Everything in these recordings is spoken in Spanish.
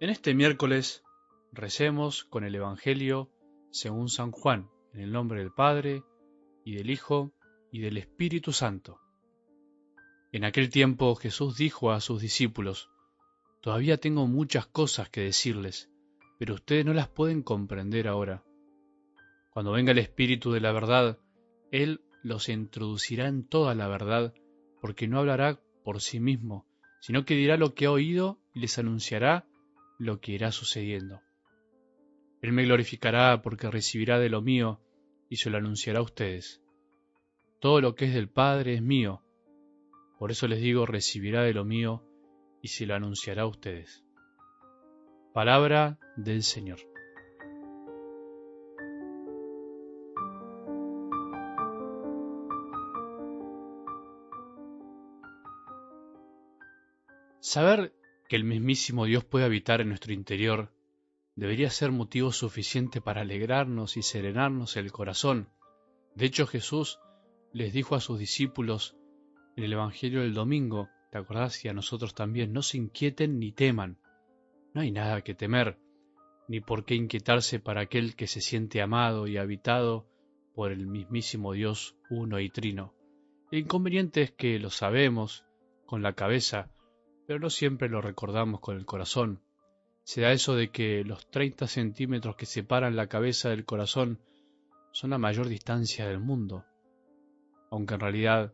En este miércoles recemos con el Evangelio según San Juan, en el nombre del Padre, y del Hijo, y del Espíritu Santo. En aquel tiempo Jesús dijo a sus discípulos, Todavía tengo muchas cosas que decirles, pero ustedes no las pueden comprender ahora. Cuando venga el Espíritu de la verdad, Él los introducirá en toda la verdad, porque no hablará por sí mismo, sino que dirá lo que ha oído y les anunciará lo que irá sucediendo. Él me glorificará porque recibirá de lo mío y se lo anunciará a ustedes. Todo lo que es del Padre es mío. Por eso les digo, recibirá de lo mío y se lo anunciará a ustedes. Palabra del Señor. Saber que el mismísimo Dios puede habitar en nuestro interior debería ser motivo suficiente para alegrarnos y serenarnos el corazón. De hecho, Jesús les dijo a sus discípulos en el Evangelio del domingo, ¿te acordás? Y a nosotros también, no se inquieten ni teman. No hay nada que temer, ni por qué inquietarse para aquel que se siente amado y habitado por el mismísimo Dios uno y trino. El inconveniente es que lo sabemos con la cabeza, pero no siempre lo recordamos con el corazón. Se da eso de que los 30 centímetros que separan la cabeza del corazón son la mayor distancia del mundo, aunque en realidad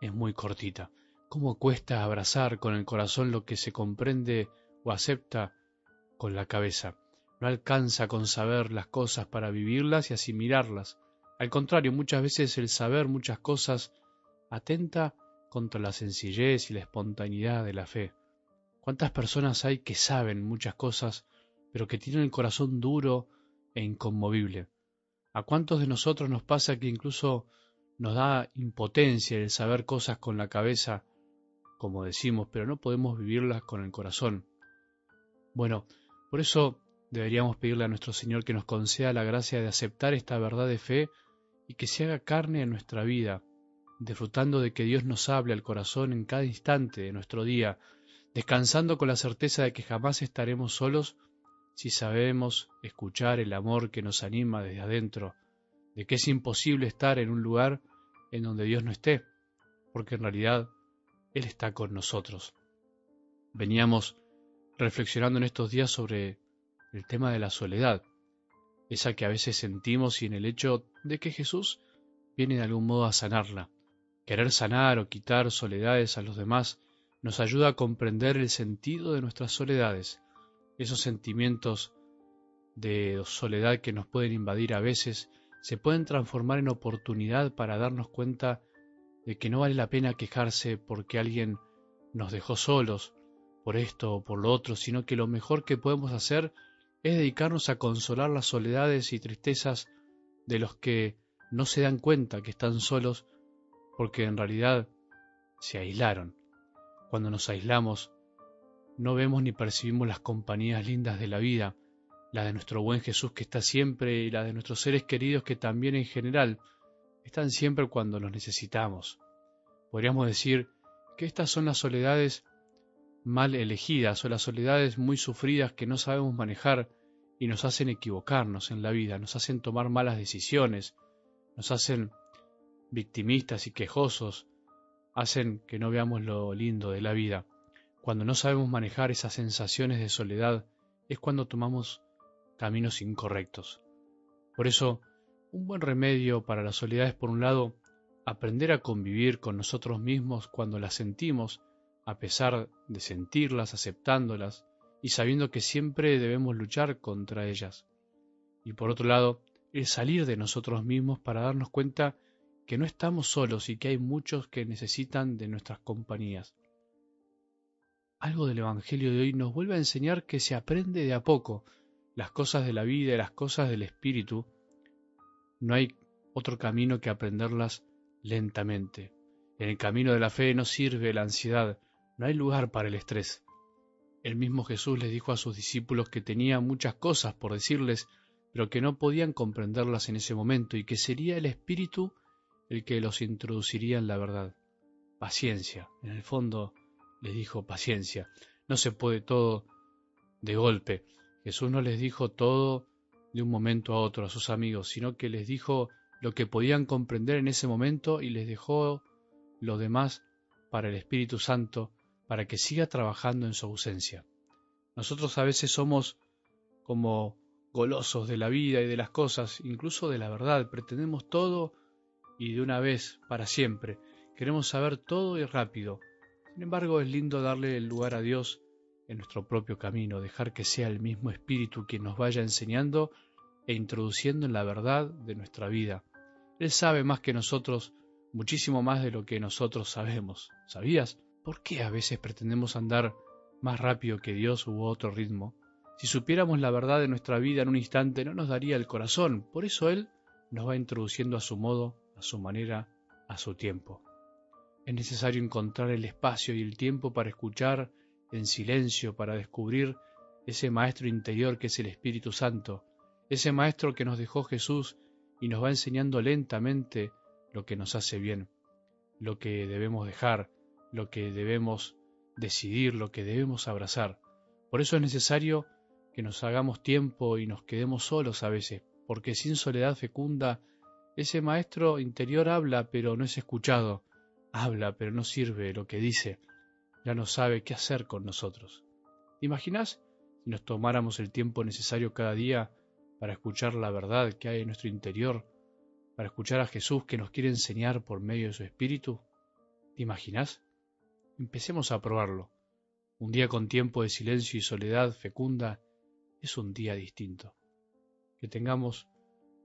es muy cortita. ¿Cómo cuesta abrazar con el corazón lo que se comprende o acepta con la cabeza? No alcanza con saber las cosas para vivirlas y asimilarlas. Al contrario, muchas veces el saber muchas cosas atenta contra la sencillez y la espontaneidad de la fe. ¿Cuántas personas hay que saben muchas cosas, pero que tienen el corazón duro e inconmovible? ¿A cuántos de nosotros nos pasa que incluso nos da impotencia el saber cosas con la cabeza, como decimos, pero no podemos vivirlas con el corazón? Bueno, por eso deberíamos pedirle a nuestro Señor que nos conceda la gracia de aceptar esta verdad de fe y que se haga carne en nuestra vida, disfrutando de que Dios nos hable al corazón en cada instante de nuestro día, descansando con la certeza de que jamás estaremos solos si sabemos escuchar el amor que nos anima desde adentro, de que es imposible estar en un lugar en donde Dios no esté, porque en realidad Él está con nosotros. Veníamos reflexionando en estos días sobre el tema de la soledad, esa que a veces sentimos y en el hecho de que Jesús viene de algún modo a sanarla. Querer sanar o quitar soledades a los demás nos ayuda a comprender el sentido de nuestras soledades, esos sentimientos de soledad que nos pueden invadir a veces se pueden transformar en oportunidad para darnos cuenta de que no vale la pena quejarse porque alguien nos dejó solos por esto o por lo otro, sino que lo mejor que podemos hacer es dedicarnos a consolar las soledades y tristezas de los que no se dan cuenta que están solos porque en realidad se aislaron. Cuando nos aislamos, no vemos ni percibimos las compañías lindas de la vida, la de nuestro buen Jesús que está siempre y la de nuestros seres queridos que también en general están siempre cuando los necesitamos. Podríamos decir que estas son las soledades mal elegidas o las soledades muy sufridas que no sabemos manejar y nos hacen equivocarnos en la vida, nos hacen tomar malas decisiones, nos hacen victimistas y quejosos hacen que no veamos lo lindo de la vida. Cuando no sabemos manejar esas sensaciones de soledad es cuando tomamos caminos incorrectos. Por eso, un buen remedio para la soledad es, por un lado, aprender a convivir con nosotros mismos cuando las sentimos, a pesar de sentirlas, aceptándolas y sabiendo que siempre debemos luchar contra ellas. Y por otro lado, el salir de nosotros mismos para darnos cuenta que no estamos solos y que hay muchos que necesitan de nuestras compañías. Algo del Evangelio de hoy nos vuelve a enseñar que se aprende de a poco las cosas de la vida y las cosas del Espíritu. No hay otro camino que aprenderlas lentamente. En el camino de la fe no sirve la ansiedad, no hay lugar para el estrés. El mismo Jesús les dijo a sus discípulos que tenía muchas cosas por decirles, pero que no podían comprenderlas en ese momento y que sería el Espíritu el que los introduciría en la verdad. Paciencia, en el fondo les dijo paciencia. No se puede todo de golpe. Jesús no les dijo todo de un momento a otro a sus amigos, sino que les dijo lo que podían comprender en ese momento y les dejó lo demás para el Espíritu Santo, para que siga trabajando en su ausencia. Nosotros a veces somos como golosos de la vida y de las cosas, incluso de la verdad, pretendemos todo y de una vez, para siempre, queremos saber todo y rápido. Sin embargo, es lindo darle el lugar a Dios en nuestro propio camino, dejar que sea el mismo Espíritu quien nos vaya enseñando e introduciendo en la verdad de nuestra vida. Él sabe más que nosotros, muchísimo más de lo que nosotros sabemos. ¿Sabías? ¿Por qué a veces pretendemos andar más rápido que Dios u otro ritmo? Si supiéramos la verdad de nuestra vida en un instante no nos daría el corazón. Por eso Él nos va introduciendo a su modo, a su manera, a su tiempo. Es necesario encontrar el espacio y el tiempo para escuchar en silencio para descubrir ese Maestro interior que es el Espíritu Santo, ese Maestro que nos dejó Jesús y nos va enseñando lentamente lo que nos hace bien, lo que debemos dejar, lo que debemos decidir, lo que debemos abrazar. Por eso es necesario que nos hagamos tiempo y nos quedemos solos a veces, porque sin soledad fecunda, ese maestro interior habla pero no es escuchado, habla pero no sirve lo que dice, ya no sabe qué hacer con nosotros. ¿Imaginás si nos tomáramos el tiempo necesario cada día para escuchar la verdad que hay en nuestro interior, para escuchar a Jesús que nos quiere enseñar por medio de su Espíritu? ¿Te imaginás? Empecemos a probarlo. Un día con tiempo de silencio y soledad fecunda es un día distinto. Que tengamos